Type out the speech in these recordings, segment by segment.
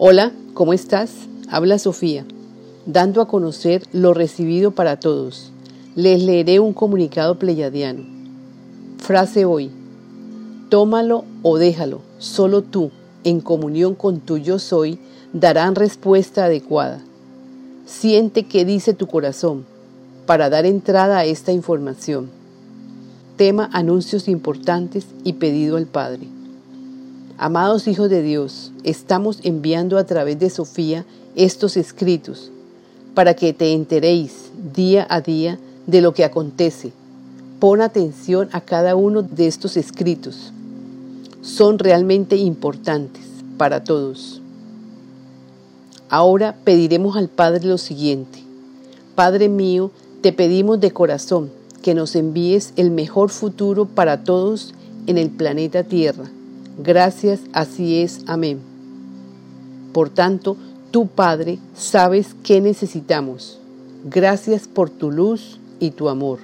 Hola, ¿cómo estás? Habla Sofía, dando a conocer lo recibido para todos. Les leeré un comunicado pleyadiano. Frase hoy. Tómalo o déjalo, solo tú, en comunión con tu yo soy, darán respuesta adecuada. Siente qué dice tu corazón para dar entrada a esta información. Tema anuncios importantes y pedido al Padre. Amados hijos de Dios, estamos enviando a través de Sofía estos escritos para que te enteréis día a día de lo que acontece. Pon atención a cada uno de estos escritos. Son realmente importantes para todos. Ahora pediremos al Padre lo siguiente. Padre mío, te pedimos de corazón que nos envíes el mejor futuro para todos en el planeta Tierra Gracias, así es. Amén. Por tanto, tú, Padre, sabes qué necesitamos. Gracias por tu luz y tu amor.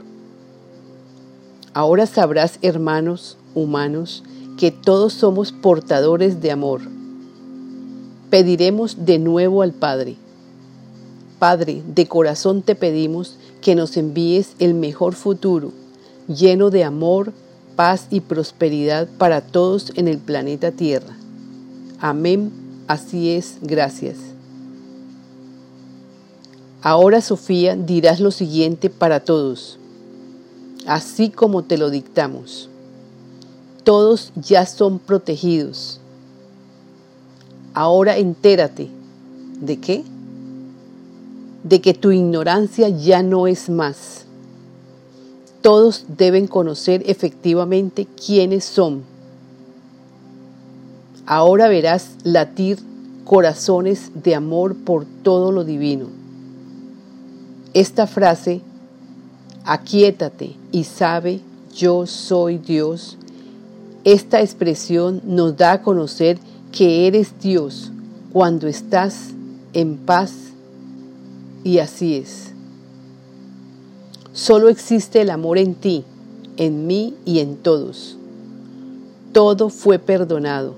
Ahora sabrás, hermanos humanos, que todos somos portadores de amor. Pediremos de nuevo al Padre. Padre, de corazón te pedimos que nos envíes el mejor futuro, lleno de amor, paz y prosperidad para todos en el planeta Tierra. Amén, así es, gracias. Ahora, Sofía, dirás lo siguiente para todos, así como te lo dictamos. Todos ya son protegidos. Ahora entérate. ¿De qué? De que tu ignorancia ya no es más todos deben conocer efectivamente quiénes son. Ahora verás latir corazones de amor por todo lo divino. Esta frase, aquíétate y sabe, yo soy Dios, esta expresión nos da a conocer que eres Dios cuando estás en paz y así es. Solo existe el amor en ti, en mí y en todos. Todo fue perdonado.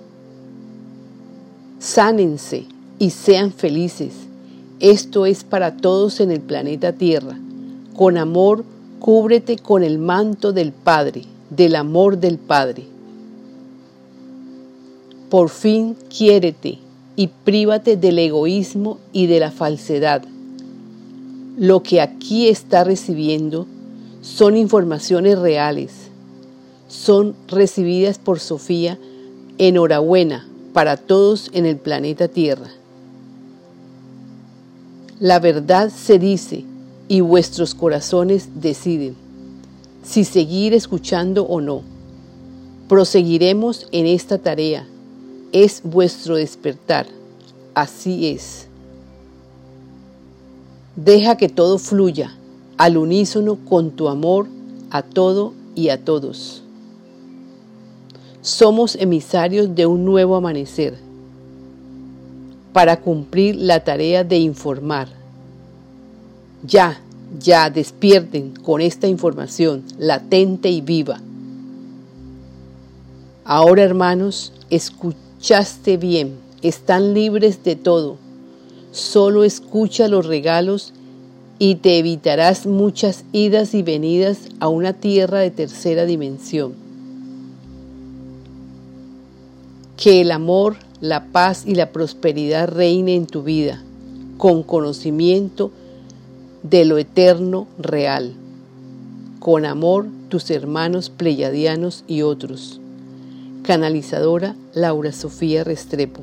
Sánense y sean felices. Esto es para todos en el planeta Tierra. Con amor, cúbrete con el manto del Padre, del amor del Padre. Por fin quiérete y prívate del egoísmo y de la falsedad lo que aquí está recibiendo son informaciones reales. Son recibidas por Sofía. Enhorabuena para todos en el planeta Tierra. La verdad se dice y vuestros corazones deciden si seguir escuchando o no. Proseguiremos en esta tarea. Es vuestro despertar. Así es. Deja que todo fluya al unísono con tu amor a todo y a todos. Somos emisarios de un nuevo amanecer para cumplir la tarea de informar. Ya, ya despierten con esta información latente y viva. Ahora, hermanos, escuchaste bien, están libres de todo solo escucha los regalos y te evitarás muchas idas y venidas a una tierra de tercera dimensión. Que el amor, la paz y la prosperidad reine en tu vida, con conocimiento de lo eterno real. Con amor, tus hermanos pleyadianos y otros. Canalizadora Laura Sofía Restrepo.